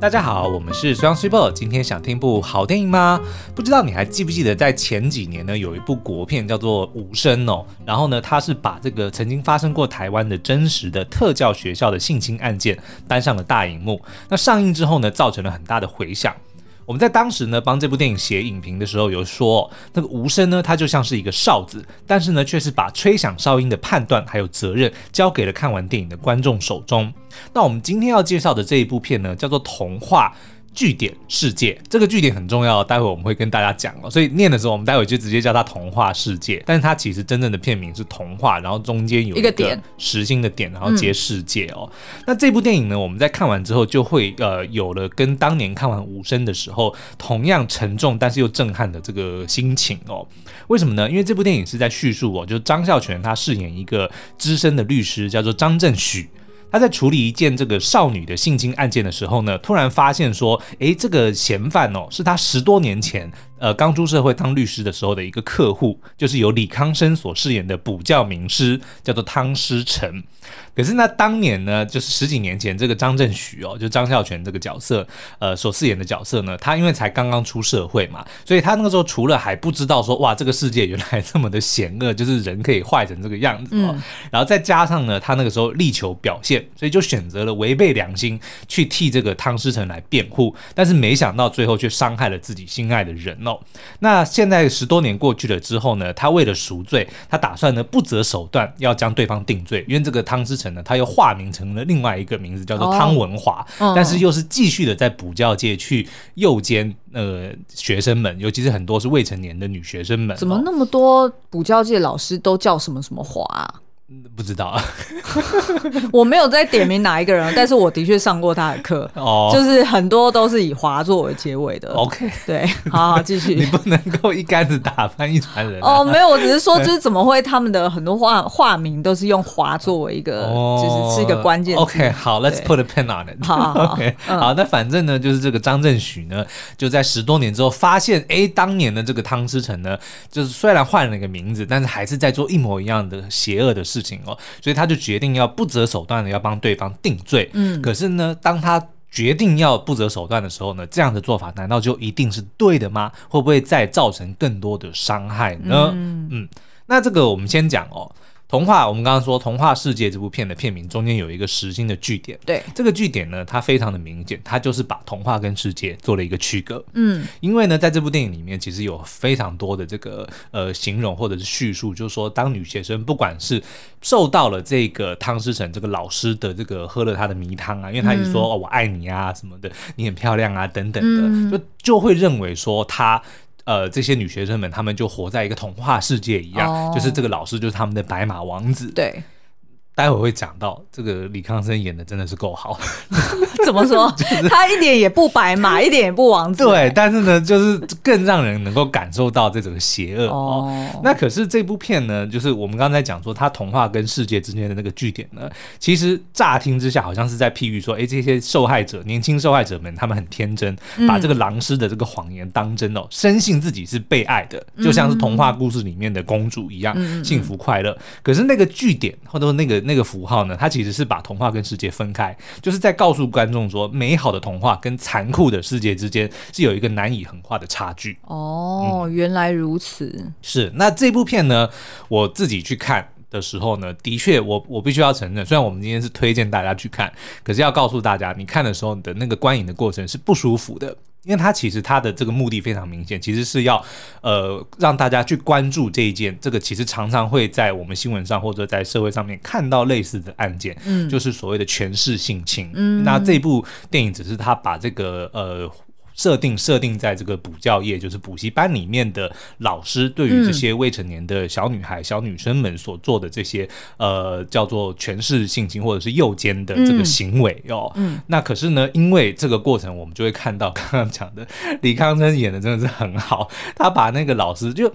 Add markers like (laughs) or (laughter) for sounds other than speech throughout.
大家好，我们是双 super。今天想听部好电影吗？不知道你还记不记得，在前几年呢，有一部国片叫做《无声》哦。然后呢，它是把这个曾经发生过台湾的真实的特教学校的性侵案件搬上了大荧幕。那上映之后呢，造成了很大的回响。我们在当时呢，帮这部电影写影评的时候，有说那个无声呢，它就像是一个哨子，但是呢，却是把吹响哨音的判断还有责任交给了看完电影的观众手中。那我们今天要介绍的这一部片呢，叫做《童话》。句点世界，这个据点很重要，待会我们会跟大家讲哦。所以念的时候，我们待会就直接叫它童话世界，但是它其实真正的片名是童话，然后中间有一个点实心的点，然后接世界哦。嗯、那这部电影呢，我们在看完之后就会呃有了跟当年看完无声的时候同样沉重但是又震撼的这个心情哦。为什么呢？因为这部电影是在叙述哦，就是张孝全他饰演一个资深的律师，叫做张振许。他在处理一件这个少女的性侵案件的时候呢，突然发现说，诶，这个嫌犯哦，是他十多年前。呃，刚出社会当律师的时候的一个客户，就是由李康生所饰演的补教名师，叫做汤师成。可是那当年呢，就是十几年前，这个张振许哦，就张孝全这个角色，呃，所饰演的角色呢，他因为才刚刚出社会嘛，所以他那个时候除了还不知道说，哇，这个世界原来这么的险恶，就是人可以坏成这个样子哦。嗯、然后再加上呢，他那个时候力求表现，所以就选择了违背良心去替这个汤师成来辩护，但是没想到最后却伤害了自己心爱的人。那现在十多年过去了之后呢，他为了赎罪，他打算呢不择手段要将对方定罪，因为这个汤之成呢，他又化名成了另外一个名字，叫做汤文华，哦、但是又是继续的在补教界去诱奸呃学生们，尤其是很多是未成年的女学生们。怎么那么多补教界老师都叫什么什么华啊？不知道啊，(laughs) 我没有在点名哪一个人，但是我的确上过他的课，哦，就是很多都是以华作为结尾的。OK，对，好好继续。你不能够一竿子打翻一船人，啊。哦，没有，我只是说，就是怎么会他们的很多化化名都是用华作为一个，哦，就是是一个关键。OK，好，Let's put a pen on it。好，好，(laughs) OK，嗯，好，那反正呢，就是这个张振许呢，就在十多年之后发现，哎，当年的这个汤师成呢，就是虽然换了一个名字，但是还是在做一模一样的邪恶的事。事情哦，所以他就决定要不择手段的要帮对方定罪。嗯，可是呢，当他决定要不择手段的时候呢，这样的做法难道就一定是对的吗？会不会再造成更多的伤害呢？嗯，嗯，那这个我们先讲哦。童话，我们刚刚说《童话世界》这部片的片名中间有一个实心的句点，对，这个句点呢，它非常的明显，它就是把童话跟世界做了一个区隔。嗯，因为呢，在这部电影里面，其实有非常多的这个呃形容或者是叙述，就是说，当女学生不管是受到了这个汤师成这个老师的这个喝了他的迷汤啊，因为他一直说、嗯、哦我爱你啊什么的，你很漂亮啊等等的，嗯、就就会认为说他。呃，这些女学生们，她们就活在一个童话世界一样，哦、就是这个老师就是他们的白马王子。对。待会会讲到这个李康生演的真的是够好，(laughs) 怎么说？(laughs) 就是、他一点也不白马，一点也不王子。对，但是呢，就是更让人能够感受到这种邪恶哦。那可是这部片呢，就是我们刚才讲说，他童话跟世界之间的那个据点呢，其实乍听之下好像是在譬喻说，哎，这些受害者、年轻受害者们，他们很天真，把这个狼师的这个谎言当真哦，深信自己是被爱的，就像是童话故事里面的公主一样，幸福快乐。可是那个据点，或者说那个。那个符号呢，它其实是把童话跟世界分开，就是在告诉观众说，美好的童话跟残酷的世界之间是有一个难以横跨的差距。哦，嗯、原来如此。是，那这部片呢，我自己去看的时候呢，的确，我我必须要承认，虽然我们今天是推荐大家去看，可是要告诉大家，你看的时候你的那个观影的过程是不舒服的。因为他其实他的这个目的非常明显，其实是要呃让大家去关注这一件，这个其实常常会在我们新闻上或者在社会上面看到类似的案件，嗯，就是所谓的权势性侵，嗯，那这部电影只是他把这个呃。设定设定在这个补教业，就是补习班里面的老师，对于这些未成年的小女孩、嗯、小女生们所做的这些呃叫做权势性侵或者是诱奸的这个行为哦。嗯，那可是呢，因为这个过程，我们就会看到刚刚讲的李康生演的真的是很好，他把那个老师就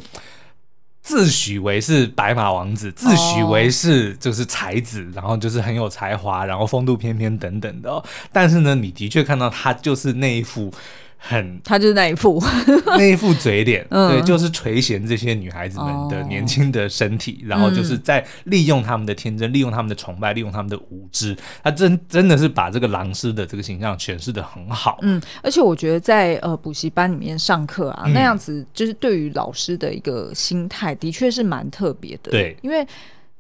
自诩为是白马王子，自诩为是就是才子，哦、然后就是很有才华，然后风度翩翩等等的、哦。但是呢，你的确看到他就是那一副。很，(laughs) 他就是那一副 (laughs) 那一副嘴脸，嗯、对，就是垂涎这些女孩子们的年轻的身体，哦、然后就是在利用他们的天真，利用他们的崇拜，利用他们的无知。他真真的是把这个狼师的这个形象诠释的很好。嗯，而且我觉得在呃补习班里面上课啊，嗯、那样子就是对于老师的一个心态，的确是蛮特别的。对，因为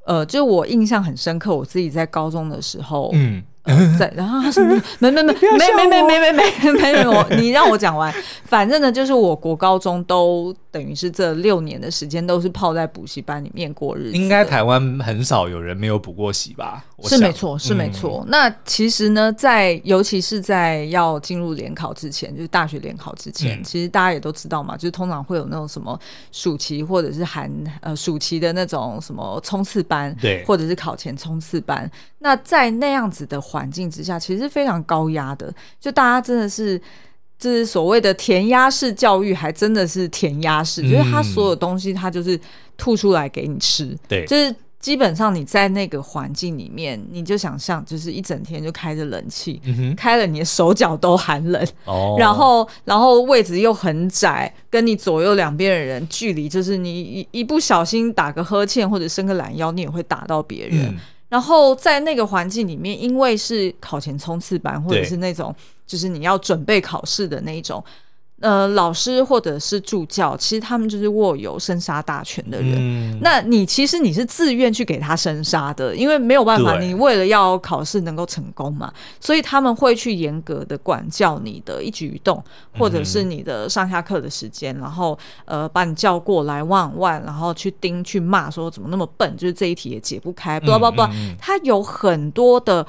呃，就我印象很深刻，我自己在高中的时候，嗯。呃、在，然后他说 (laughs) 没没没没没没没没没没没我你让我讲完，反正呢，就是我国高中都等于是这六年的时间都是泡在补习班里面过日子。应该台湾很少有人没有补过习吧？是没错，是没错。嗯、那其实呢，在尤其是在要进入联考之前，就是大学联考之前，嗯、其实大家也都知道嘛，就是通常会有那种什么暑期或者是寒呃暑期的那种什么冲刺班，对，或者是考前冲刺班。那在那样子的环境之下，其实是非常高压的，就大家真的是，就是所谓的填鸭式教育，还真的是填鸭式，嗯、就是他所有东西他就是吐出来给你吃，对，就是基本上你在那个环境里面，你就想象就是一整天就开着冷气，嗯、开了你的手脚都寒冷，哦，然后然后位置又很窄，跟你左右两边的人距离，就是你一一不小心打个呵欠或者伸个懒腰，你也会打到别人。嗯。然后在那个环境里面，因为是考前冲刺班，或者是那种就是你要准备考试的那一种。呃，老师或者是助教，其实他们就是握有生杀大权的人。嗯、那你其实你是自愿去给他生杀的，因为没有办法，你为了要考试能够成功嘛，所以他们会去严格的管教你的一举一动，或者是你的上下课的时间，嗯、然后呃把你叫过来万万，然后去盯去骂说怎么那么笨，就是这一题也解不开，不不不，他有很多的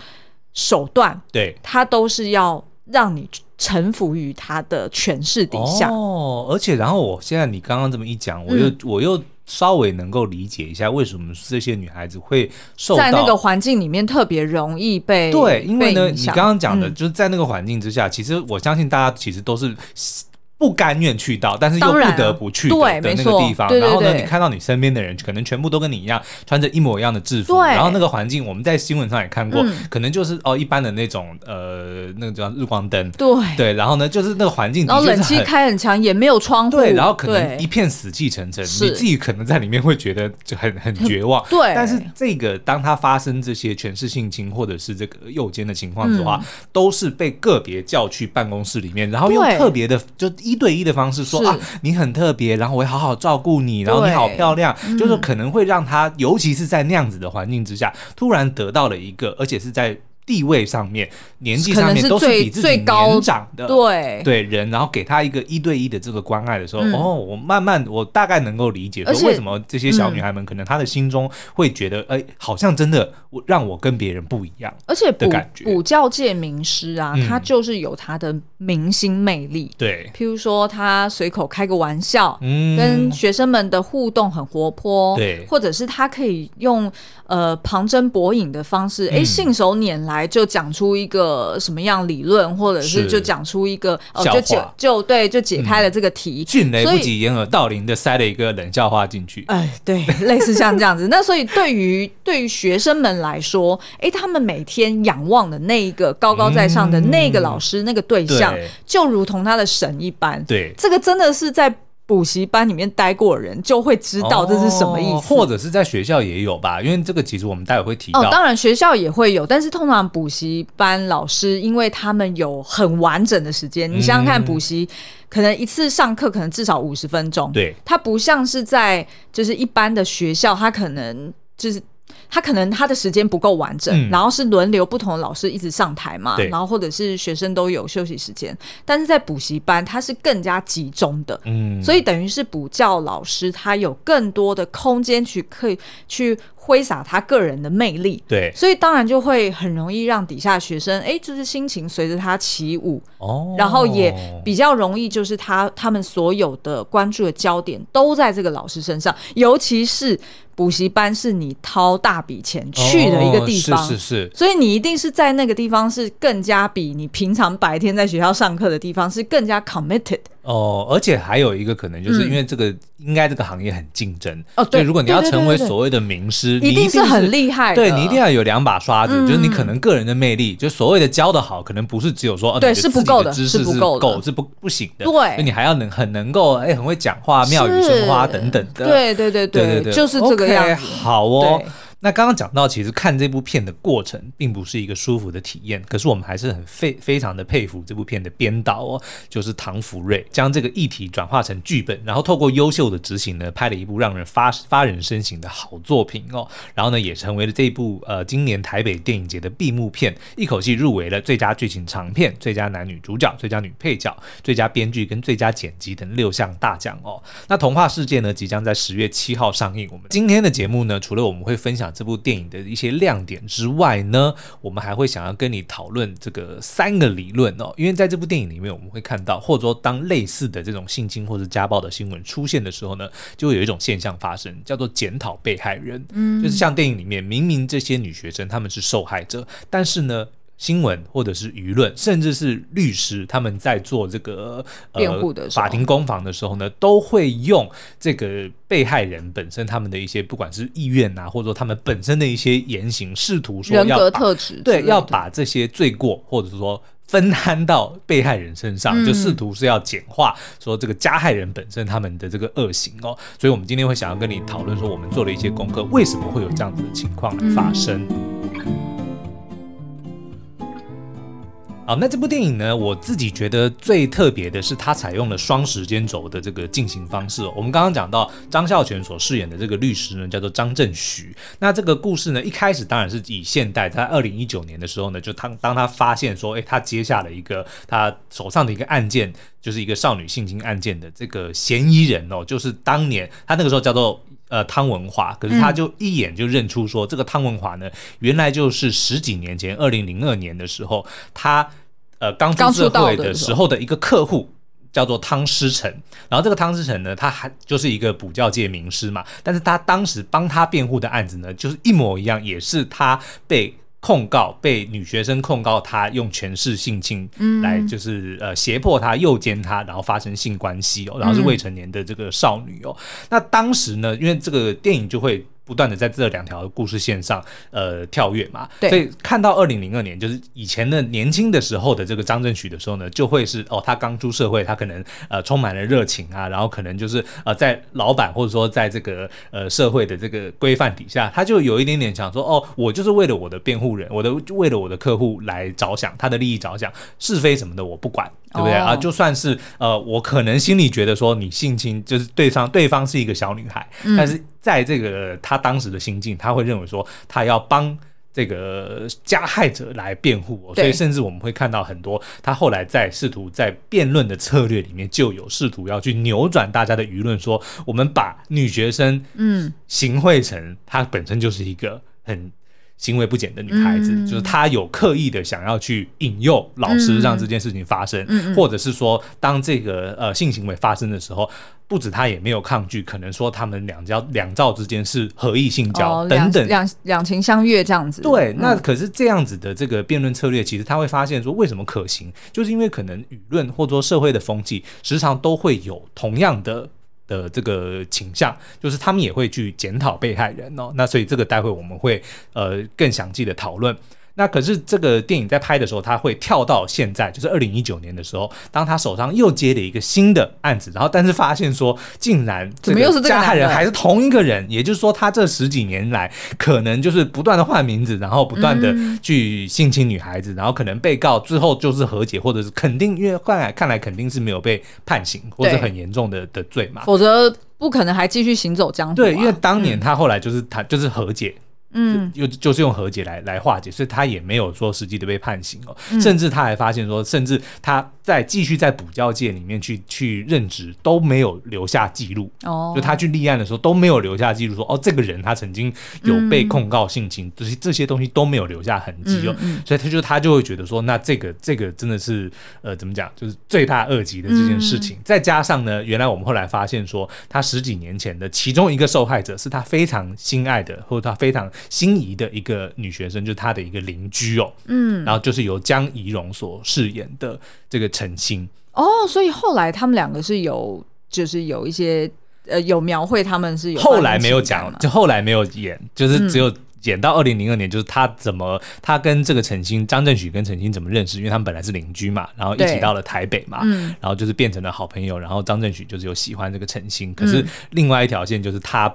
手段，对，他都是要让你。臣服于他的权势底下哦，而且然后我现在你刚刚这么一讲，我又、嗯、我又稍微能够理解一下为什么这些女孩子会受在那个环境里面特别容易被对，因为呢，你刚刚讲的就是在那个环境之下，嗯、其实我相信大家其实都是。不甘愿去到，但是又不得不去的那个地方。然后呢，你看到你身边的人，可能全部都跟你一样，穿着一模一样的制服。然后那个环境，我们在新闻上也看过，可能就是哦一般的那种呃，那个叫日光灯。对对，然后呢，就是那个环境，然后冷气开很强，也没有窗户。对，然后可能一片死气沉沉，你自己可能在里面会觉得就很很绝望。(laughs) 对，但是这个当他发生这些权势性侵或者是这个诱奸的情况的话，都是被个别叫去办公室里面，然后又特别的就一对一的方式说啊，你很特别，然后我会好好照顾你，然后你好漂亮，就是可能会让他，嗯、尤其是在那样子的环境之下，突然得到了一个，而且是在。地位上面、年纪上面都是比自己年长的对。对人，然后给他一个一对一的这个关爱的时候，嗯、哦，我慢慢我大概能够理解说为什么这些小女孩们可能她的心中会觉得，哎、嗯，好像真的我让我跟别人不一样，而且的感觉。补教界名师啊，他就是有他的明星魅力，对、嗯，譬如说他随口开个玩笑，嗯，跟学生们的互动很活泼，对，或者是他可以用呃旁征博引的方式，哎、嗯，信手拈来。来就讲出一个什么样理论，或者是就讲出一个哦，就解就对，就解开了这个题。迅雷不及掩耳盗铃的塞了一个冷笑话进去。哎，对，(laughs) 类似像这样子。那所以对于对于学生们来说，哎，他们每天仰望的那一个高高在上的那个老师，那个对象，就如同他的神一般。对，这个真的是在。补习班里面待过的人就会知道这是什么意思，哦，或者是在学校也有吧，因为这个其实我们待会会提到。哦，当然学校也会有，但是通常补习班老师，因为他们有很完整的时间，嗯、你想想看，补习可能一次上课可能至少五十分钟，对，他不像是在就是一般的学校，他可能就是。他可能他的时间不够完整，嗯、然后是轮流不同的老师一直上台嘛，然后或者是学生都有休息时间，但是在补习班他是更加集中的，嗯，所以等于是补教老师他有更多的空间去可以去挥洒他个人的魅力，对，所以当然就会很容易让底下学生哎，就是心情随着他起舞，哦，然后也比较容易就是他他们所有的关注的焦点都在这个老师身上，尤其是。补习班是你掏大笔钱去的一个地方，哦、是是是，所以你一定是在那个地方是更加比你平常白天在学校上课的地方是更加 committed。哦，而且还有一个可能，就是因为这个、嗯、应该这个行业很竞争哦，对，如果你要成为所谓的名师，一定是很厉害，对，你一定要有两把刷子，嗯、就是你可能个人的魅力，就所谓的教的好，可能不是只有说，对，是不够的，知识是不够，是不不行的，对，你还要能很能够，哎，很会讲话，妙语生花等等的，对对对对对对，就是这个样子，好哦。那刚刚讲到，其实看这部片的过程并不是一个舒服的体验，可是我们还是很非非常的佩服这部片的编导哦，就是唐福瑞将这个议题转化成剧本，然后透过优秀的执行呢，拍了一部让人发发人深省的好作品哦。然后呢，也成为了这部呃今年台北电影节的闭幕片，一口气入围了最佳剧情长片、最佳男女主角、最佳女配角、最佳编剧跟最佳剪辑等六项大奖哦。那童话世界呢，即将在十月七号上映。我们今天的节目呢，除了我们会分享。这部电影的一些亮点之外呢，我们还会想要跟你讨论这个三个理论哦。因为在这部电影里面，我们会看到，或者说当类似的这种性侵或者家暴的新闻出现的时候呢，就会有一种现象发生，叫做检讨被害人。嗯，就是像电影里面，明明这些女学生她们是受害者，但是呢。新闻或者是舆论，甚至是律师，他们在做这个辩护的法庭攻防的时候呢，都会用这个被害人本身他们的一些不管是意愿啊，或者说他们本身的一些言行，试图说要人格特质，对，要把这些罪过或者是说分摊到被害人身上，嗯、就试图是要简化说这个加害人本身他们的这个恶行哦。所以，我们今天会想要跟你讨论说，我们做了一些功课，为什么会有这样子的情况来发生？嗯好，那这部电影呢，我自己觉得最特别的是，它采用了双时间轴的这个进行方式。我们刚刚讲到张孝全所饰演的这个律师呢，叫做张正许。那这个故事呢，一开始当然是以现代，在二零一九年的时候呢，就当当他发现说，诶，他接下了一个他手上的一个案件，就是一个少女性侵案件的这个嫌疑人哦，就是当年他那个时候叫做。呃，汤文华，可是他就一眼就认出说，这个汤文华呢，原来就是十几年前，二零零二年的时候，他呃刚出社会的时候的一个客户，叫做汤师成。然后这个汤师成呢，他还就是一个补教界名师嘛，但是他当时帮他辩护的案子呢，就是一模一样，也是他被。控告被女学生控告他用权势性侵，来就是呃胁迫她诱奸她，然后发生性关系哦，然后是未成年的这个少女哦。那当时呢，因为这个电影就会。不断的在这两条故事线上，呃，跳跃嘛，对，所以看到二零零二年，就是以前的年轻的时候的这个张正许的时候呢，就会是哦，他刚出社会，他可能呃充满了热情啊，然后可能就是呃在老板或者说在这个呃社会的这个规范底下，他就有一点点想说，哦，我就是为了我的辩护人，我的为了我的客户来着想，他的利益着想，是非什么的我不管。对不对啊？就算是呃，我可能心里觉得说你性侵就是对方，对方是一个小女孩，嗯、但是在这个他当时的心境，他会认为说他要帮这个加害者来辩护，哦，所以甚至我们会看到很多他后来在试图在辩论的策略里面就有试图要去扭转大家的舆论，说我们把女学生嗯行贿成她本身就是一个很。行为不检的女孩子，嗯、就是她有刻意的想要去引诱老师让这件事情发生，嗯、或者是说，当这个呃性行为发生的时候，不止她也没有抗拒，可能说他们两交两造之间是合意性交、哦、等等，两两情相悦这样子。对，那可是这样子的这个辩论策略，其实他会发现说，为什么可行，就是因为可能舆论或者说社会的风气，时常都会有同样的。的这个倾向，就是他们也会去检讨被害人哦，那所以这个待会我们会呃更详细的讨论。那可是这个电影在拍的时候，他会跳到现在，就是二零一九年的时候，当他手上又接了一个新的案子，然后但是发现说，竟然这个加害人还是同一个人，也就是说，他这十几年来可能就是不断的换名字，然后不断的去性侵女孩子，然后可能被告最后就是和解，或者是肯定，因为看来看来肯定是没有被判刑或者很严重的的罪嘛，否则不可能还继续行走江湖。对，因为当年他后来就是他就是和解。嗯，就就是用和解来来化解，所以他也没有说实际的被判刑哦，嗯、甚至他还发现说，甚至他在继续在补教界里面去去任职都没有留下记录。哦，就他去立案的时候都没有留下记录说哦，这个人他曾经有被控告性侵，这些、嗯、这些东西都没有留下痕迹哦，嗯嗯、所以他就他就会觉得说，那这个这个真的是呃怎么讲，就是罪大恶极的这件事情。嗯、再加上呢，原来我们后来发现说，他十几年前的其中一个受害者是他非常心爱的，或者他非常。心仪的一个女学生，就是他的一个邻居哦，嗯，然后就是由江怡蓉所饰演的这个陈星，哦，所以后来他们两个是有，就是有一些呃，有描绘他们是有，后来没有讲，就后来没有演，就是只有演到二零零二年，就是他怎么他跟这个陈星张振许跟陈星怎么认识，因为他们本来是邻居嘛，然后一起到了台北嘛，然后就是变成了好朋友，然后张振许就是有喜欢这个陈星，可是另外一条线就是他。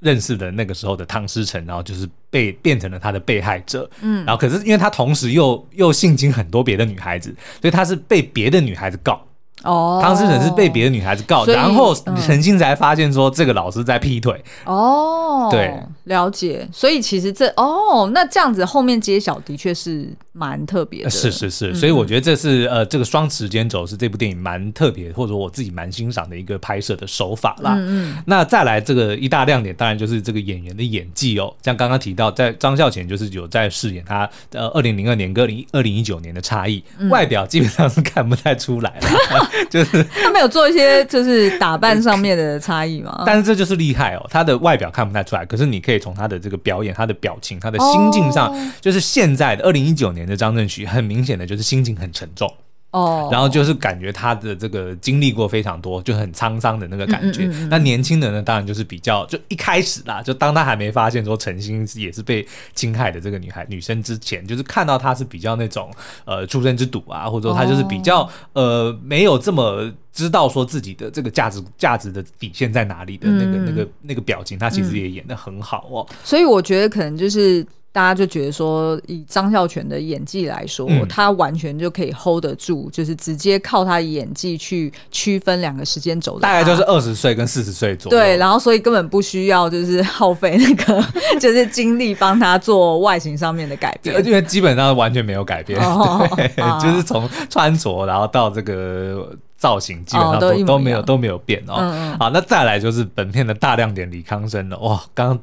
认识的那个时候的汤诗成，然后就是被变成了他的被害者，嗯，然后可是因为他同时又又性侵很多别的女孩子，所以他是被别的女孩子告。哦，汤诗成是被别的女孩子告，然后陈星才发现说这个老师在劈腿。哦，对，了解。所以其实这哦，那这样子后面揭晓的确是蛮特别的。是是是，所以我觉得这是呃这个双时间轴是这部电影蛮特别，或者说我自己蛮欣赏的一个拍摄的手法啦。嗯嗯。那再来这个一大亮点，当然就是这个演员的演技哦。像刚刚提到，在张孝全就是有在饰演他呃二零零二年跟二零一九年的差异，外表基本上是看不太出来了。(laughs) 就是他没有做一些就是打扮上面的差异嘛，(laughs) 但是这就是厉害哦。他的外表看不太出来，可是你可以从他的这个表演、他的表情、他的心境上，哦、就是现在的二零一九年的张振许，很明显的就是心情很沉重。哦，然后就是感觉他的这个经历过非常多，就很沧桑的那个感觉。那、嗯嗯嗯、年轻人呢，当然就是比较就一开始啦，就当他还没发现说陈星也是被侵害的这个女孩女生之前，就是看到她是比较那种呃出生之犊啊，或者说她就是比较、哦、呃没有这么知道说自己的这个价值价值的底线在哪里的那个、嗯、那个那个表情，他其实也演得很好哦。所以我觉得可能就是。大家就觉得说，以张孝全的演技来说，嗯、他完全就可以 hold 得住，就是直接靠他的演技去区分两个时间轴。大概就是二十岁跟四十岁左右。对，然后所以根本不需要就是耗费那个 (laughs) 就是精力帮他做外形上面的改变，因为基本上完全没有改变，哦、(laughs) 对，哦、就是从穿着然后到这个造型，基本上都、哦、都，都没有都没有变哦。嗯嗯好，那再来就是本片的大亮点李康生了，哇，刚。刚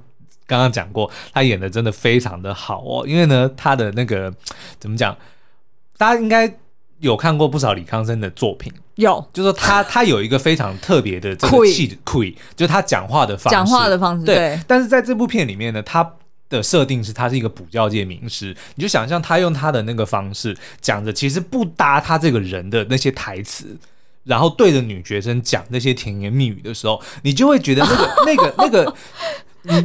刚刚讲过，他演的真的非常的好哦，因为呢，他的那个怎么讲，大家应该有看过不少李康生的作品，有，就是说他他有一个非常特别的这个气质，(laughs) 气，就是他讲话的方式，讲话的方式，对。对，但是在这部片里面呢，他的设定是他是一个补教界名师，你就想象他用他的那个方式讲着，其实不搭他这个人的那些台词，然后对着女学生讲那些甜言蜜语的时候，你就会觉得那个那个 (laughs) 那个。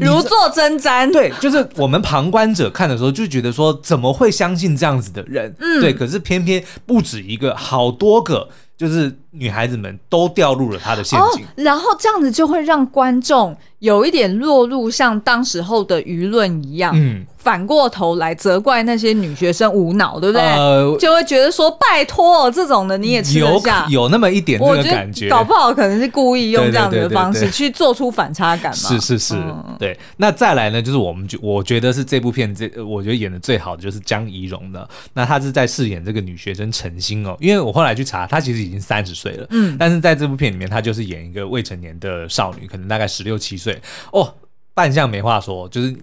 如坐针毡，对，就是我们旁观者看的时候就觉得说，怎么会相信这样子的人？嗯，对，可是偏偏不止一个，好多个，就是女孩子们都掉入了他的陷阱，哦，然后这样子就会让观众有一点落入像当时候的舆论一样，嗯。反过头来责怪那些女学生无脑，对不对？呃、就会觉得说拜托这种的你也吃得下？有有那么一点那个感觉，搞不好可能是故意用这样的方式去做出反差感嘛。是是是，嗯、对。那再来呢，就是我们就我觉得是这部片这我觉得演的最好的就是江怡蓉的。那她是在饰演这个女学生陈星哦，因为我后来去查，她其实已经三十岁了，嗯，但是在这部片里面，她就是演一个未成年的少女，可能大概十六七岁哦，扮相没话说，就是。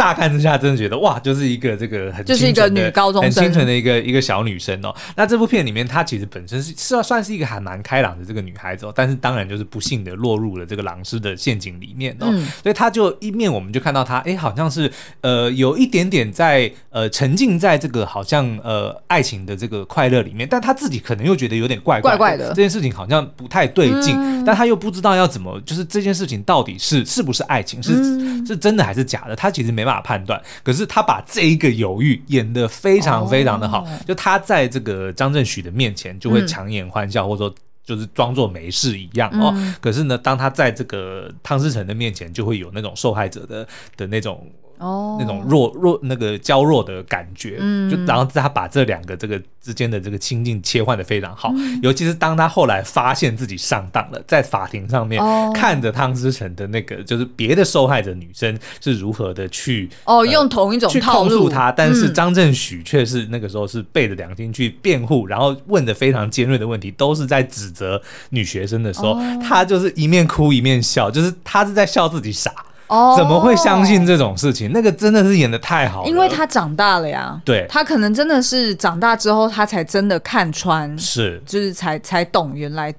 乍看之下，真的觉得哇，就是一个这个很就是一个女高中生，很清纯的一个一个小女生哦。那这部片里面，她其实本身是是算是一个还蛮开朗的这个女孩子哦，但是当然就是不幸的落入了这个狼师的陷阱里面哦。嗯、所以她就一面我们就看到她，哎，好像是呃有一点点在呃沉浸在这个好像呃爱情的这个快乐里面，但她自己可能又觉得有点怪怪的，怪怪的这件事情好像不太对劲，嗯、但她又不知道要怎么，就是这件事情到底是是不是爱情，是、嗯、是真的还是假的？她其实没。没办法判断，可是他把这一个犹豫演得非常非常的好，就他在这个张振许的面前就会强颜欢笑，或者说就是装作没事一样哦。可是呢，当他在这个汤思成的面前，就会有那种受害者的的那种。哦，那种弱弱那个娇弱的感觉，嗯，就然后他把这两个这个之间的这个亲近切换的非常好，嗯、尤其是当他后来发现自己上当了，在法庭上面、哦、看着汤之成的那个就是别的受害者女生是如何的去哦、呃、用同一种套路去控诉他，但是张振许却是那个时候是背着良心去辩护，然后问的非常尖锐的问题，都是在指责女学生的时候，哦、他就是一面哭一面笑，就是他是在笑自己傻。哦，怎么会相信这种事情？那个真的是演的太好了，因为他长大了呀。对，他可能真的是长大之后，他才真的看穿，是，就是才才懂原来，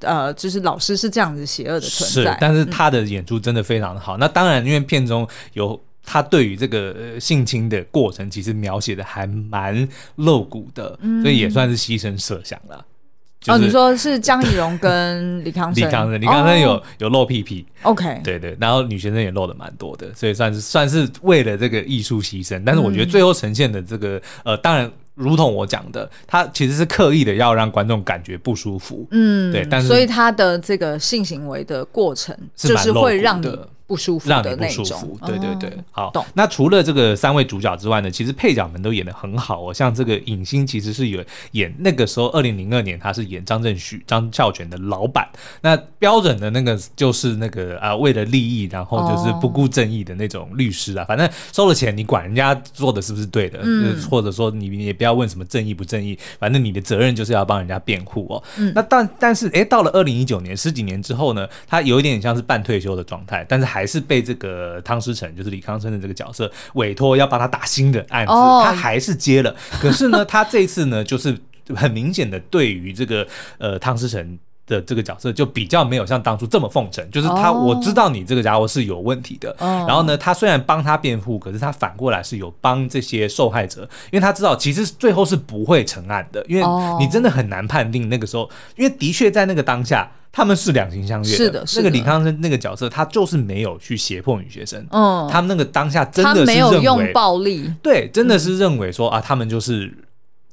呃，就是老师是这样子邪恶的存在。是，但是他的演出真的非常的好。嗯、那当然，因为片中有他对于这个性侵的过程，其实描写的还蛮露骨的，嗯、所以也算是牺牲设想了。就是、哦，你说是江宜蓉跟李康生，李康生，李康生有、哦、有露屁屁，OK，对对，然后女学生也露的蛮多的，所以算是算是为了这个艺术牺牲。但是我觉得最后呈现的这个、嗯、呃，当然。如同我讲的，他其实是刻意的要让观众感觉不舒服，嗯，对，但是所以他的这个性行为的过程就是会让你。不舒服，让你不舒服。对对对，哦、好。那除了这个三位主角之外呢，其实配角们都演的很好哦。像这个影星其实是有演那个时候二零零二年他是演张正旭、张孝全的老板。那标准的那个就是那个啊，为了利益，然后就是不顾正义的那种律师啊。哦、反正收了钱，你管人家做的是不是对的，嗯、或者说你也不要问什么正义不正义，反正你的责任就是要帮人家辩护哦。嗯、那但但是哎，到了二零一九年十几年之后呢，他有一点像是半退休的状态，但是还是被这个汤思成，就是李康生的这个角色委托要帮他打新的案子，哦、他还是接了。可是呢，他这次呢，就是很明显的对于这个呃汤思成的这个角色就比较没有像当初这么奉承，就是他、哦、我知道你这个家伙是有问题的。哦、然后呢，他虽然帮他辩护，可是他反过来是有帮这些受害者，因为他知道其实最后是不会成案的，因为你真的很难判定那个时候，因为的确在那个当下。他们是两情相悦的，是的，是的。那个李康生那个角色，他就是没有去胁迫女学生。嗯，他们那个当下真的是认为，他没有用暴力，对，真的是认为说啊，他们就是。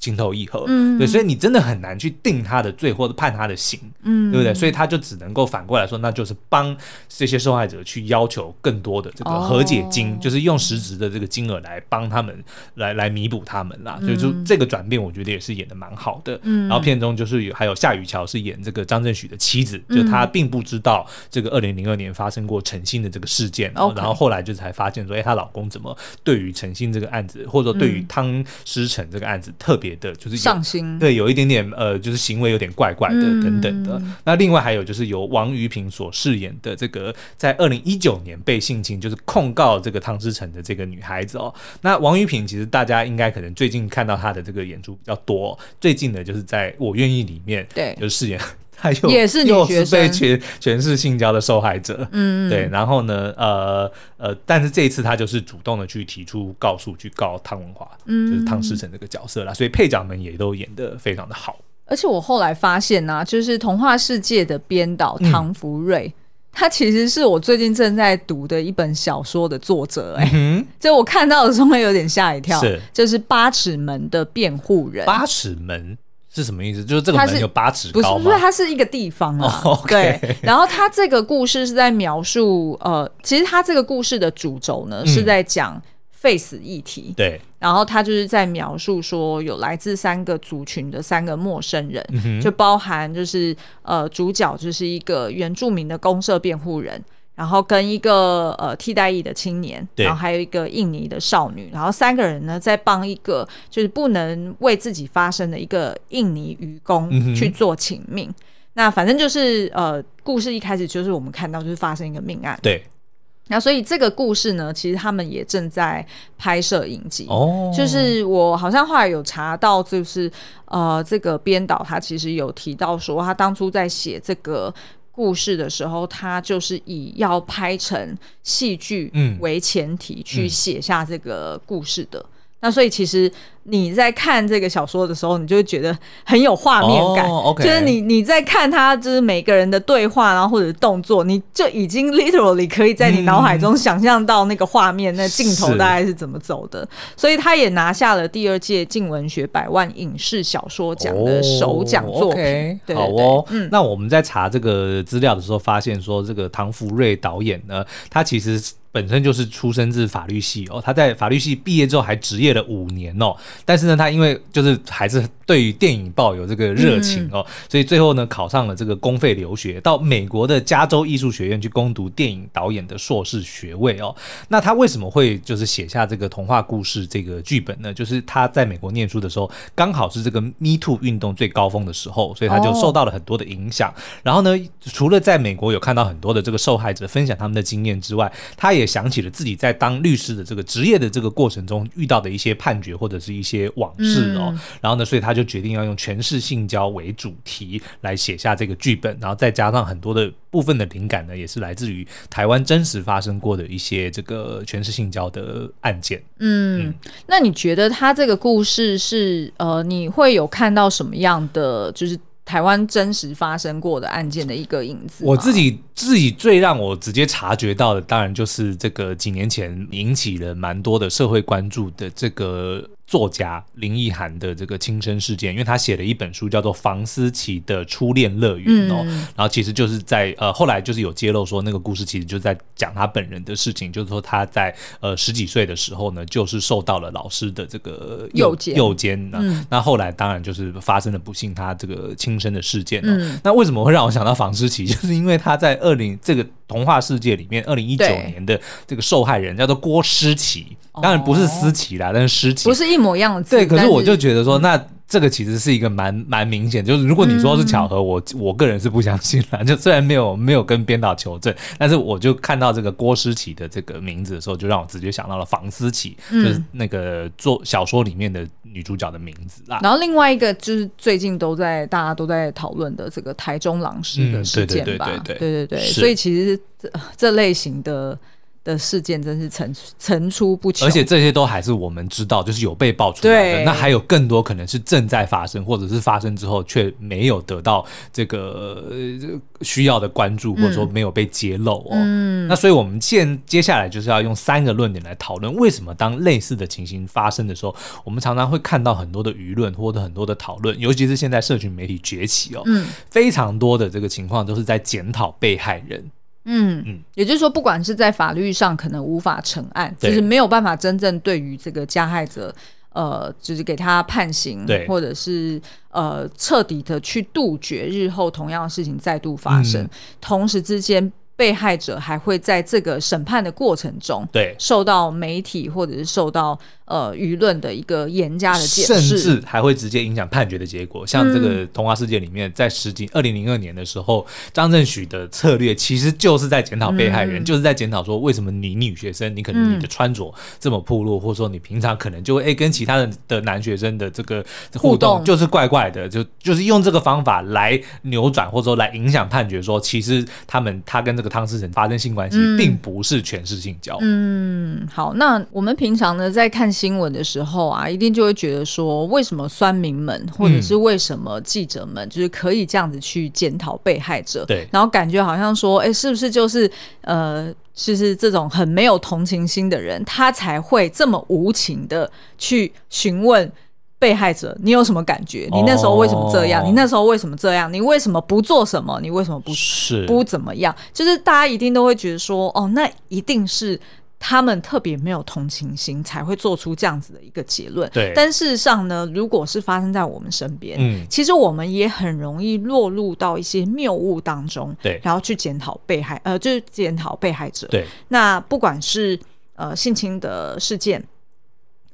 情投意合，嗯，对，所以你真的很难去定他的罪或者判他的刑，嗯，对不对？所以他就只能够反过来说，那就是帮这些受害者去要求更多的这个和解金，哦、就是用实质的这个金额来帮他们来来弥补他们啦。嗯、所以就这个转变，我觉得也是演的蛮好的。嗯，然后片中就是有还有夏雨乔是演这个张振许的妻子，嗯、就她并不知道这个二零零二年发生过陈星的这个事件，嗯、然后后来就才发现说，哎，她老公怎么对于陈星这个案子，或者说对于汤诗成这个案子特别。的就是上心，对，有一点点呃，就是行为有点怪怪的等等的。嗯、那另外还有就是由王于平所饰演的这个，在二零一九年被性侵，就是控告这个汤之成的这个女孩子哦。那王于平其实大家应该可能最近看到她的这个演出比较多，哦，最近的就是在我愿意里面，对，就是饰演。也是女学生，又是被全全是性交的受害者，嗯，对，然后呢，呃呃，但是这一次他就是主动的去提出告诉，去告汤文华，嗯，就是汤世成这个角色啦，所以配角们也都演得非常的好。而且我后来发现呢、啊，就是童话世界的编导唐福瑞，嗯、他其实是我最近正在读的一本小说的作者、欸，哎、嗯，就我看到的时候会有点吓一跳，是，就是八尺门的辩护人，八尺门。是什么意思？就是这个门有八尺高吗？不是，不是，它是一个地方啊。Oh, okay. 对，然后它这个故事是在描述，呃，其实它这个故事的主轴呢、嗯、是在讲 face 议题。对，然后他就是在描述说，有来自三个族群的三个陌生人，嗯、就包含就是呃，主角就是一个原住民的公社辩护人。然后跟一个呃替代役的青年，然后还有一个印尼的少女，然后三个人呢在帮一个就是不能为自己发声的一个印尼渔工去做请命。嗯、那反正就是呃，故事一开始就是我们看到就是发生一个命案。对。那所以这个故事呢，其实他们也正在拍摄影集。哦。就是我好像后来有查到，就是呃，这个编导他其实有提到说，他当初在写这个。故事的时候，他就是以要拍成戏剧为前提去写下这个故事的。那所以其实。你在看这个小说的时候，你就会觉得很有画面感，oh. 就是你你在看他就是每个人的对话，然后或者动作，你就已经 (laughs) literally 可以在你脑海中想象到那个画面、嗯、那镜头大概是怎么走的。所以他也拿下了第二届静文学百万影视小说奖的首奖作品。Oh, okay. 对，对，对，好哦，嗯，那我们在查这个资料的时候，发现说这个唐福瑞导演呢，他其实本身就是出身自法律系哦，他在法律系毕业之后还执业了五年哦。但是呢，他因为就是还是对于电影抱有这个热情哦，所以最后呢考上了这个公费留学，到美国的加州艺术学院去攻读电影导演的硕士学位哦。那他为什么会就是写下这个童话故事这个剧本呢？就是他在美国念书的时候，刚好是这个 Me Too 运动最高峰的时候，所以他就受到了很多的影响。然后呢，除了在美国有看到很多的这个受害者分享他们的经验之外，他也想起了自己在当律师的这个职业的这个过程中遇到的一些判决或者是一些。些往事哦，嗯、然后呢，所以他就决定要用权势性交为主题来写下这个剧本，然后再加上很多的部分的灵感呢，也是来自于台湾真实发生过的一些这个权势性交的案件。嗯，嗯，那你觉得他这个故事是呃，你会有看到什么样的就是台湾真实发生过的案件的一个影子。我自己自己最让我直接察觉到的，当然就是这个几年前引起了蛮多的社会关注的这个。作家林奕涵的这个轻生事件，因为他写了一本书叫做《房思琪的初恋乐园》哦，嗯、然后其实就是在呃后来就是有揭露说那个故事其实就在讲他本人的事情，就是说他在呃十几岁的时候呢，就是受到了老师的这个诱奸。诱奸，那那后来当然就是发生了不幸他这个轻生的事件哦。嗯、那为什么会让我想到房思琪？就是因为他在二零这个童话世界里面，二零一九年的这个受害人叫做郭诗琪，当然不是思琪啦，哦、但是思琪不是一模一样的字。对，可是我就觉得说，那这个其实是一个蛮蛮明显，就是如果你说是巧合，我我个人是不相信啦。就虽然没有没有跟编导求证，但是我就看到这个郭思琪的这个名字的时候，就让我直接想到了房思琪，就是那个做小说里面的女主角的名字啦。然后另外一个就是最近都在大家都在讨论的这个台中狼师的事件吧，对对对对对，所以其实这这类型的。的事件真是层层出不穷，而且这些都还是我们知道，就是有被爆出来的。那还有更多可能是正在发生，或者是发生之后却没有得到这个需要的关注，或者说没有被揭露哦。嗯，那所以我们现接下来就是要用三个论点来讨论，为什么当类似的情形发生的时候，我们常常会看到很多的舆论或者很多的讨论，尤其是现在社群媒体崛起哦，嗯，非常多的这个情况都是在检讨被害人。嗯嗯，也就是说，不管是在法律上可能无法成案，就是没有办法真正对于这个加害者，呃，就是给他判刑，对，或者是呃彻底的去杜绝日后同样的事情再度发生，嗯、同时之间。被害者还会在这个审判的过程中，对，受到媒体或者是受到呃舆论的一个严加的检视，甚至还会直接影响判决的结果。像这个童话世界里面，在十几二零零二年的时候，张振许的策略其实就是在检讨被害人，嗯、就是在检讨说，为什么你女学生，你可能你的穿着这么暴露，或者说你平常可能就会哎跟其他的的男学生的这个互动就是怪怪的，就就是用这个方法来扭转或者说来影响判决，说其实他们他跟这个。汤思成发生性关系，并不是全是性交。嗯，好，那我们平常呢，在看新闻的时候啊，一定就会觉得说，为什么酸民们，或者是为什么记者们，就是可以这样子去检讨被害者？对，然后感觉好像说，哎，是不是就是呃，就是这种很没有同情心的人，他才会这么无情的去询问？被害者，你有什么感觉？你那时候为什么这样？哦、你那时候为什么这样？你为什么不做什么？你为什么不是不怎么样？就是大家一定都会觉得说，哦，那一定是他们特别没有同情心，才会做出这样子的一个结论。对，但事实上呢，如果是发生在我们身边，嗯，其实我们也很容易落入到一些谬误当中，对，然后去检讨被害，呃，就是检讨被害者。对，那不管是呃性侵的事件。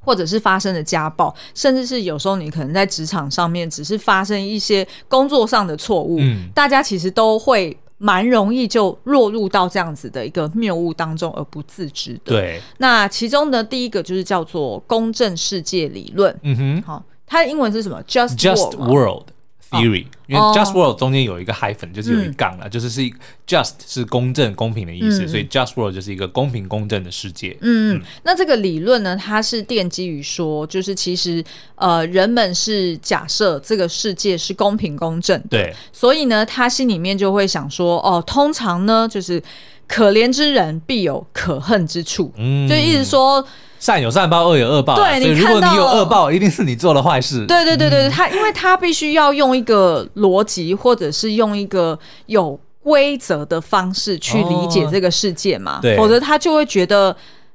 或者是发生的家暴，甚至是有时候你可能在职场上面只是发生一些工作上的错误，嗯，大家其实都会蛮容易就落入到这样子的一个谬误当中而不自知的。对，那其中的第一个就是叫做公正世界理论。嗯哼，好，它的英文是什么？Just Just World。Theory，因为 just world 中间有一个 hyphen，就是有一杠了，就是是 just 是公正公平的意思，所以 just world 就是一个公平公正的世界。嗯，嗯。那这个理论呢，它是奠基于说，就是其实呃，人们是假设这个世界是公平公正的，对，所以呢，他心里面就会想说，哦，通常呢，就是可怜之人必有可恨之处，嗯，就意思说。善有善报，恶有恶报。对，所以如果你有恶报，一定是你做了坏事。对对对对，他因为他必须要用一个逻辑，或者是用一个有规则的方式去理解这个世界嘛，对，否则他就会觉得，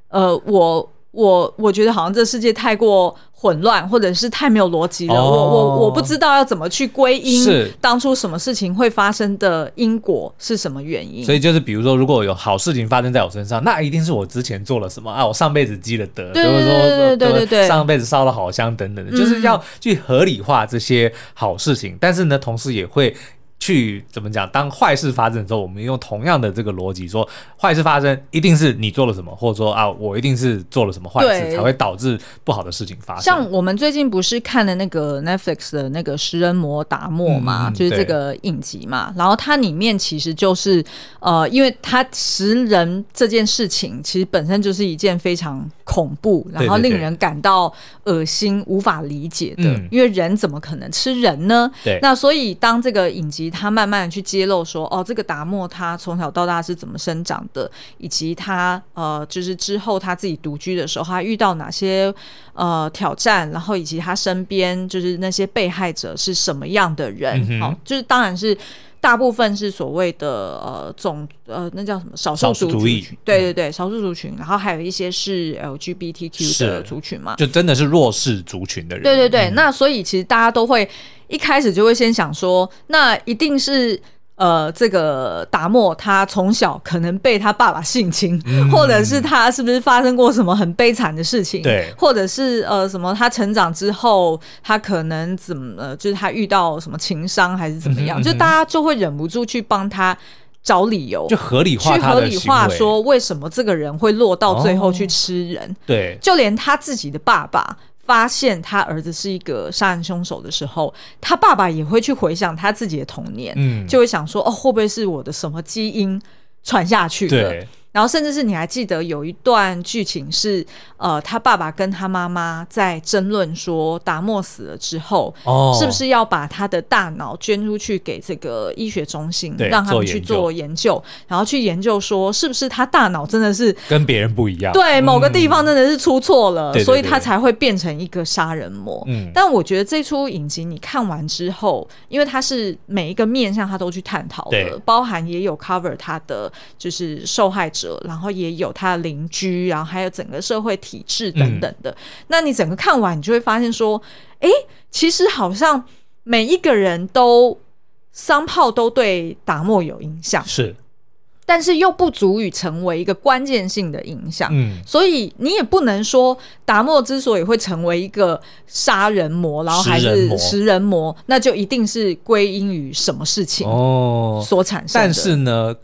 呃，我。我我觉得好像这世界太过混乱，或者是太没有逻辑了。哦、我我我不知道要怎么去归因，是当初什么事情会发生的因果是什么原因。所以就是比如说，如果有好事情发生在我身上，那一定是我之前做了什么啊？我上辈子积了德，对对对对，上辈子烧了好香等等的，嗯、就是要去合理化这些好事情。但是呢，同时也会。去怎么讲？当坏事发生的时候，我们用同样的这个逻辑说，坏事发生一定是你做了什么，或者说啊，我一定是做了什么坏事才会导致不好的事情发生。像我们最近不是看了那个 Netflix 的那个食人魔达莫嘛，嗯、就是这个影集嘛，然后它里面其实就是呃，因为它食人这件事情其实本身就是一件非常恐怖，然后令人感到恶心、无法理解的，嗯、因为人怎么可能吃人呢？对，那所以当这个影集。他慢慢的去揭露说，哦，这个达莫他从小到大是怎么生长的，以及他呃，就是之后他自己独居的时候，他遇到哪些呃挑战，然后以及他身边就是那些被害者是什么样的人，好、嗯哦，就是当然是大部分是所谓的呃种呃那叫什么少数族裔。对对对，少数族群，然后还有一些是 LGBTQ 的族群嘛，就真的是弱势族群的人，对对对，嗯、那所以其实大家都会。一开始就会先想说，那一定是呃，这个达莫他从小可能被他爸爸性侵，嗯、或者是他是不是发生过什么很悲惨的事情？对，或者是呃什么他成长之后他可能怎么，呃、就是他遇到什么情伤还是怎么样？嗯、哼就大家就会忍不住去帮他找理由，就合理化去合理化说为什么这个人会落到最后去吃人？哦、对，就连他自己的爸爸。发现他儿子是一个杀人凶手的时候，他爸爸也会去回想他自己的童年，嗯，就会想说，哦，会不会是我的什么基因传下去的？对。然后，甚至是你还记得有一段剧情是，呃，他爸爸跟他妈妈在争论说，达莫死了之后，哦，是不是要把他的大脑捐出去给这个医学中心，让他们去做研究，然后去研究说，是不是他大脑真的是跟别人不一样，对，某个地方真的是出错了，嗯、所以他才会变成一个杀人魔。嗯，但我觉得这出影集你看完之后，因为他是每一个面向他都去探讨的，对包含也有 cover 他的就是受害者。然后也有他的邻居，然后还有整个社会体制等等的。嗯、那你整个看完，你就会发现说，哎，其实好像每一个人都商炮都对达莫有影响，是，但是又不足以成为一个关键性的影响。嗯，所以你也不能说达莫之所以会成为一个杀人魔，然后还是食人魔，那就一定是归因于什么事情哦所产生的。但是呢，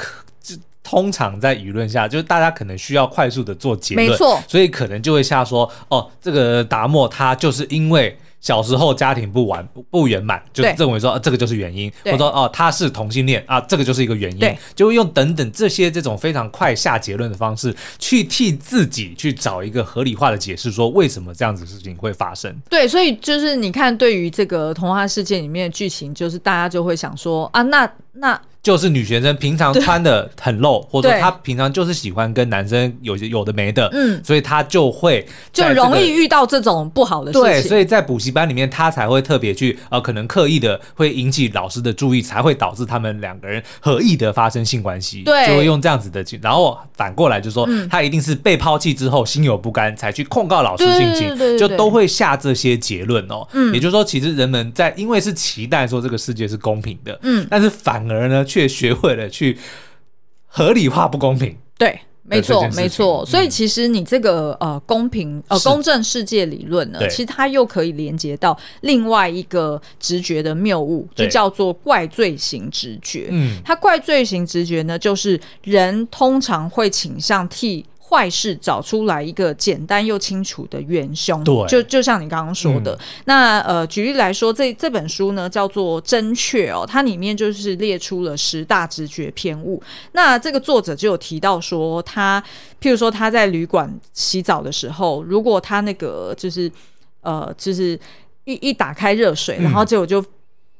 通常在舆论下，就是大家可能需要快速的做结论，没错，所以可能就会下说，哦，这个达莫他就是因为。小时候家庭不完不不圆满，就认为说、啊、这个就是原因，对或者说哦、啊、他是同性恋啊，这个就是一个原因，就会用等等这些这种非常快下结论的方式去替自己去找一个合理化的解释，说为什么这样子事情会发生。对，所以就是你看，对于这个童话世界里面的剧情，就是大家就会想说啊，那那。就是女学生平常穿的很露，或者说她平常就是喜欢跟男生有些有的没的，嗯，所以她就会、这个、就容易遇到这种不好的事情。对，所以在补习班里面，她才会特别去呃，可能刻意的会引起老师的注意，才会导致他们两个人合意的发生性关系。对，就会用这样子的，然后反过来就说，她、嗯、一定是被抛弃之后心有不甘，才去控告老师性侵，就都会下这些结论哦。嗯，也就是说，其实人们在因为是期待说这个世界是公平的，嗯，但是反而呢。却学会了去合理化不公平，对，没错，没错。所以其实你这个呃公平呃公正世界理论呢，其实它又可以连接到另外一个直觉的谬误，就叫做怪罪型直觉。嗯，它怪罪型直觉呢，就是人通常会倾向替。坏事找出来一个简单又清楚的元凶，对，就就像你刚刚说的，嗯、那呃，举例来说，这这本书呢叫做《真确》哦，它里面就是列出了十大直觉偏误。那这个作者就有提到说，他譬如说他在旅馆洗澡的时候，如果他那个就是呃，就是一一打开热水，然后结果就。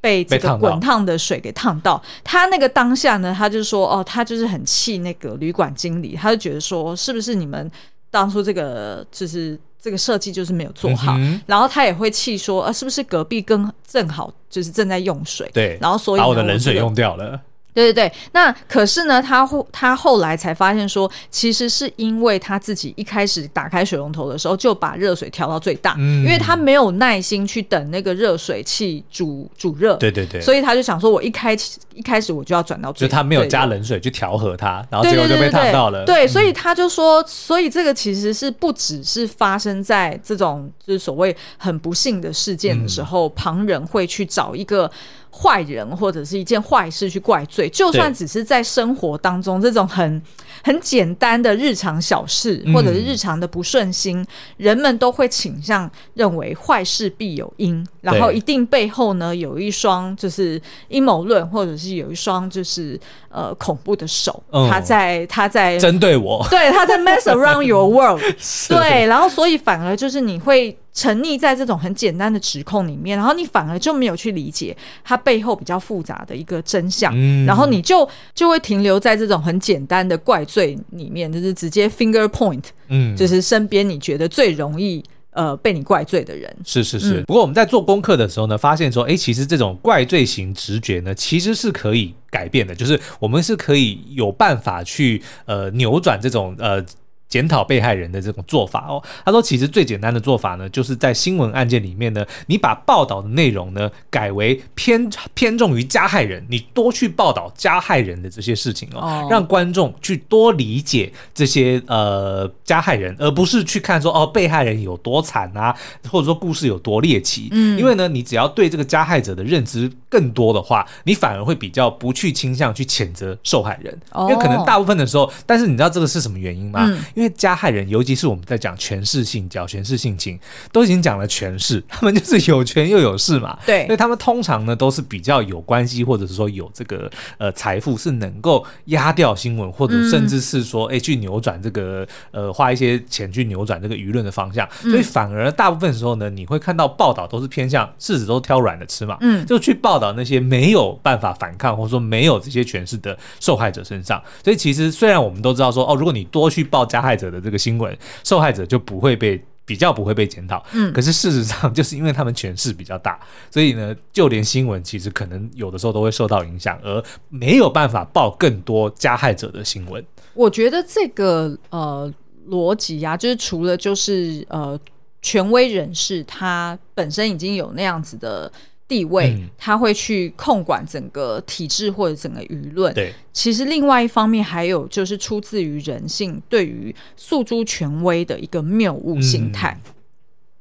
被这个滚烫的水给烫到，他那个当下呢，他就说哦，他就是很气那个旅馆经理，他就觉得说，是不是你们当初这个就是这个设计就是没有做好，嗯、然后他也会气说，啊，是不是隔壁更正好就是正在用水，对，然后所以把我的冷水用掉了。对对对，那可是呢，他后他后来才发现说，其实是因为他自己一开始打开水龙头的时候就把热水调到最大，嗯，因为他没有耐心去等那个热水器煮煮热，对对对，所以他就想说，我一开一开始我就要转到最，就他没有加冷水去调和它，然后结果就被烫到了，对，所以他就说，所以这个其实是不只是发生在这种就是所谓很不幸的事件的时候，嗯，旁人会去找一个。坏人或者是一件坏事去怪罪，就算只是在生活当中这种很很简单的日常小事，或者是日常的不顺心，嗯，人们都会倾向认为坏事必有因，然后一定背后呢有一双就是阴谋论，或者是有一双就是呃恐怖的手，嗯，他在他在针对我，对，他在 mess (laughs) around your world，对，然后所以反而就是你会。沉溺在这种很简单的指控里面，然后你反而就没有去理解它背后比较复杂的一个真相，嗯、然后你就就会停留在这种很简单的怪罪里面，就是直接 finger point，嗯，就是身边你觉得最容易呃被你怪罪的人。是是是。嗯、不过我们在做功课的时候呢，发现说，哎，其实这种怪罪型直觉呢，其实是可以改变的，就是我们是可以有办法去呃扭转这种呃。检讨被害人的这种做法哦，他说其实最简单的做法呢，就是在新闻案件里面呢，你把报道的内容呢改为偏偏重于加害人，你多去报道加害人的这些事情哦，让观众去多理解这些呃加害人，而不是去看说哦被害人有多惨啊，或者说故事有多猎奇。嗯，因为呢，你只要对这个加害者的认知更多的话，你反而会比较不去倾向去谴责受害人，因为可能大部分的时候，但是你知道这个是什么原因吗？因为因为加害人，尤其是我们在讲权势性交、权势性侵，都已经讲了权势，(laughs) 他们就是有权又有势嘛。对，所以他们通常呢都是比较有关系，或者是说有这个呃财富，是能够压掉新闻，或者甚至是说哎、嗯、去扭转这个呃花一些钱去扭转这个舆论的方向。所以反而大部分时候呢，你会看到报道都是偏向柿子都挑软的吃嘛，嗯，就去报道那些没有办法反抗，或者说没有这些权势的受害者身上。所以其实虽然我们都知道说哦，如果你多去报加害者的这个。个新闻受害者就不会被比较不会被检讨，嗯，可是事实上就是因为他们权势比较大，所以呢，就连新闻其实可能有的时候都会受到影响，而没有办法报更多加害者的新闻。我觉得这个呃逻辑呀，就是除了就是呃权威人士他本身已经有那样子的。地位，他会去控管整个体制或者整个舆论。对，其实另外一方面还有就是出自于人性对于诉诸权威的一个谬误心态。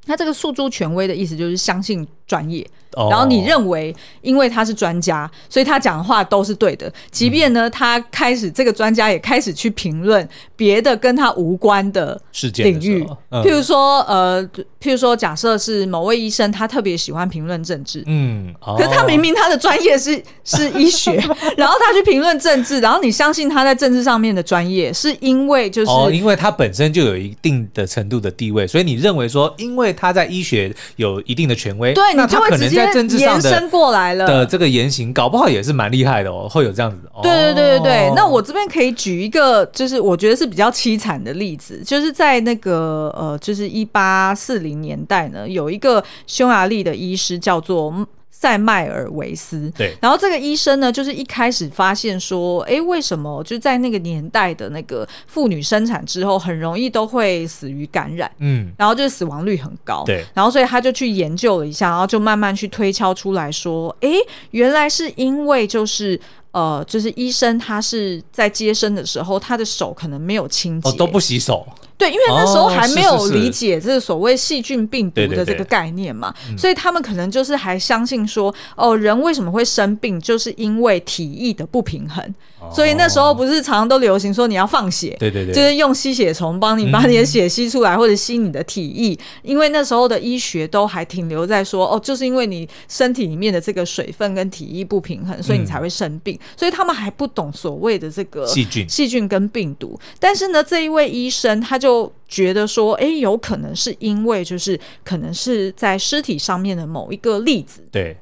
那这个诉诸权威的意思就是相信专业。然后你认为，因为他是专家，所以他讲的话都是对的。即便呢，他开始这个专家也开始去评论别的跟他无关的领域，譬如说，呃，譬如说，假设是某位医生，他特别喜欢评论政治，嗯，可是他明明他的专业是 (laughs) 是医学，然后他去评论政治，然后你相信他在政治上面的专业，是因为就是因为他本身就有一定的程度的地位，所以你认为说，因为他在医学有一定的权威，对，你就会直接。在政治上延伸过来了的这个言行，搞不好也是蛮厉害的哦，会有这样子。对对对对对，那我这边可以举一个，就是我觉得是比较凄惨的例子，就是在那个呃，就是一八四零年代呢，有一个匈牙利的医师叫做。塞迈尔维斯，对，然后这个医生呢，就是一开始发现说，哎，为什么就在那个年代的那个妇女生产之后，很容易都会死于感染，嗯，然后就是死亡率很高，对，然后所以他就去研究了一下，然后就慢慢去推敲出来说，哎，原来是因为就是。呃，就是医生他是在接生的时候，他的手可能没有清洁，哦，都不洗手。对，因为那时候还没有理解这个所谓细菌病毒的这个概念嘛，所以他们可能就是还相信说，哦，人为什么会生病，就是因为体液的不平衡。哦。所以那时候不是常常都流行说你要放血，对对对，就是用吸血虫帮你把你的血吸出来，嗯，或者吸你的体液，因为那时候的医学都还停留在说，哦，就是因为你身体里面的这个水分跟体液不平衡，所以你才会生病。嗯所以他们还不懂所谓的这个细菌、细菌跟病毒。但是呢，这一位医生他就觉得说，哎，有可能是因为就是可能是在尸体上面的某一个粒子，对，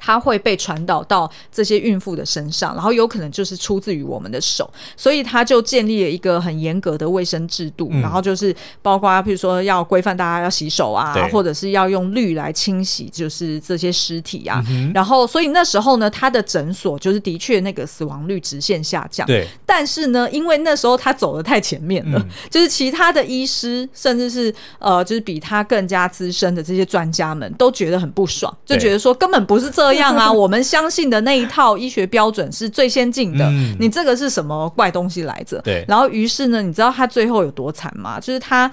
它会被传导到这些孕妇的身上，然后有可能就是出自于我们的手，所以他就建立了一个很严格的卫生制度，嗯、然后就是包括譬如说要规范大家要洗手啊，或者是要用氯来清洗，就是这些尸体啊。嗯、然后所以那时候呢，他的诊所就是的确那个死亡率直线下降。对，但是呢，因为那时候他走的太前面了，嗯、就是其他的医师甚至是呃，就是比他更加资深的这些专家们都觉得很不爽，就觉得说根本不是这。这样啊，(laughs) 我们相信的那一套医学标准是最先进的。嗯、你这个是什么怪东西来着？对。然后于是呢，你知道他最后有多惨吗？就是他。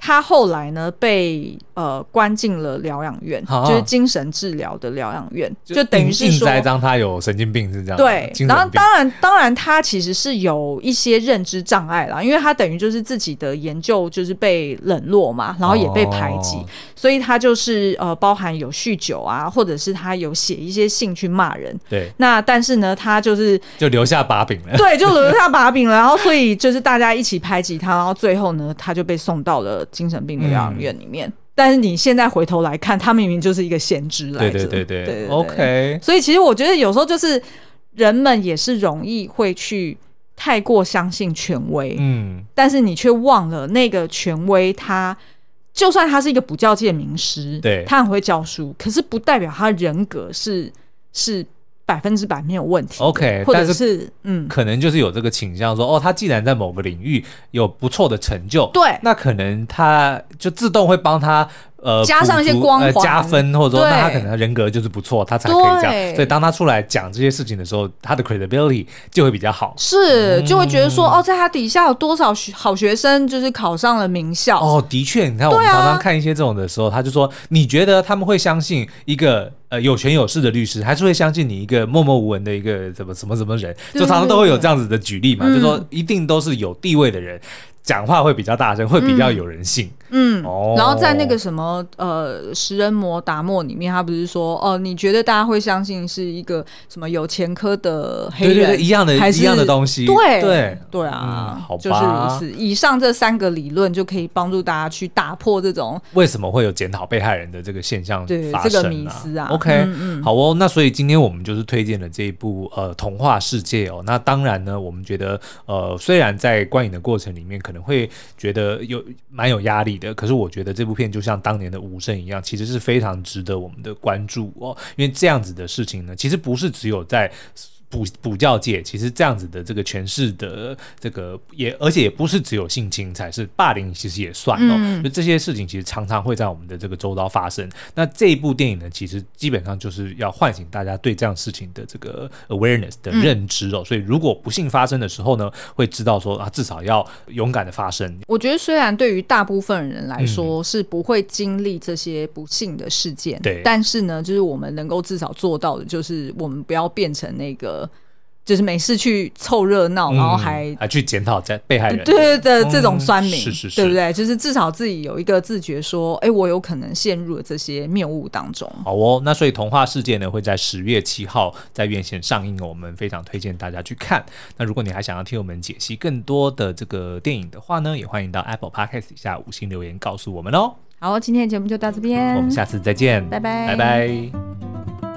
他后来呢，被呃关进了疗养院，啊、就是精神治疗的疗养院，就，就等于是说，栽赃他有神经病是这样。对，然后当然当然他其实是有一些认知障碍啦，因为他等于就是自己的研究就是被冷落嘛，然后也被排挤，哦、所以他就是呃包含有酗酒啊，或者是他有写一些信去骂人。对，那但是呢，他就是就留下把柄了。对，就留下把柄了，然后所以 (laughs) 就是大家一起排挤他，然后最后呢，他就被送到了。精神病的疗养院里面，嗯、但是你现在回头来看，他明明就是一个先知来着。对对对对，OK。所以其实我觉得有时候就是人们也是容易会去太过相信权威，嗯，但是你却忘了那个权威，他就算他是一个补教界名师，对，他很会教书，可是不代表他人格是是。百分之百没有问题。OK，或者是，是嗯，可能就是有这个倾向说，哦，他既然在某个领域有不错的成就，对，那可能他就自动会帮他。呃，加上一些光环、呃、加分，或者说那他可能人格就是不错，他才可以这样。所以当他出来讲这些事情的时候，他的 credibility 就会比较好。是，就会觉得说，嗯、哦，在他底下有多少学好学生，就是考上了名校。哦，的确，你看我们常常看一些这种的时候，啊、他就说，你觉得他们会相信一个呃有权有势的律师，还是会相信你一个默默无闻的一个什么什么什么人？就常常都会有这样子的举例嘛，就说一定都是有地位的人。讲话会比较大声，会比较有人性。嗯，哦，然后在那个什么呃食人魔达莫里面，他不是说哦、呃，你觉得大家会相信是一个什么有前科的黑人，对对对，一样的，还是一样的东西？对对对啊，嗯、好吧，就是如此。以上这三个理论就可以帮助大家去打破这种为什么会有检讨被害人的这个现象发生、啊、对这个迷思啊。OK，嗯嗯好哦。那所以今天我们就是推荐了这一部呃童话世界哦。那当然呢，我们觉得呃虽然在观影的过程里面可能会觉得有蛮有压力可是我觉得这部片就像当年的无声一样，其实是非常值得我们的关注哦。因为这样子的事情呢，其实不是只有在。补补教界其实这样子的这个诠释的这个也，而且也不是只有性侵才是霸凌，其实也算哦。嗯、就这些事情其实常常会在我们的这个周遭发生。那这一部电影呢，其实基本上就是要唤醒大家对这样事情的这个 awareness 的认知哦。嗯、所以如果不幸发生的时候呢，会知道说啊，至少要勇敢的发生。我觉得虽然对于大部分人来说是不会经历这些不幸的事件，对、嗯，但是呢，就是我们能够至少做到的，就是我们不要变成那个。就是没事去凑热闹，然后还还去检讨在被害人，对对对，这种酸民，是是是，对不对？就是至少自己有一个自觉，说，哎，我有可能陷入了这些谬误当中。好哦，那所以童话世界呢会在十月七号在院线上映，我们非常推荐大家去看。那如果你还想要听我们解析更多的这个电影的话呢，也欢迎到 Apple Podcast 底下五星留言告诉我们哦。好，今天的节目就到这边，我们下次再见，拜拜，拜拜。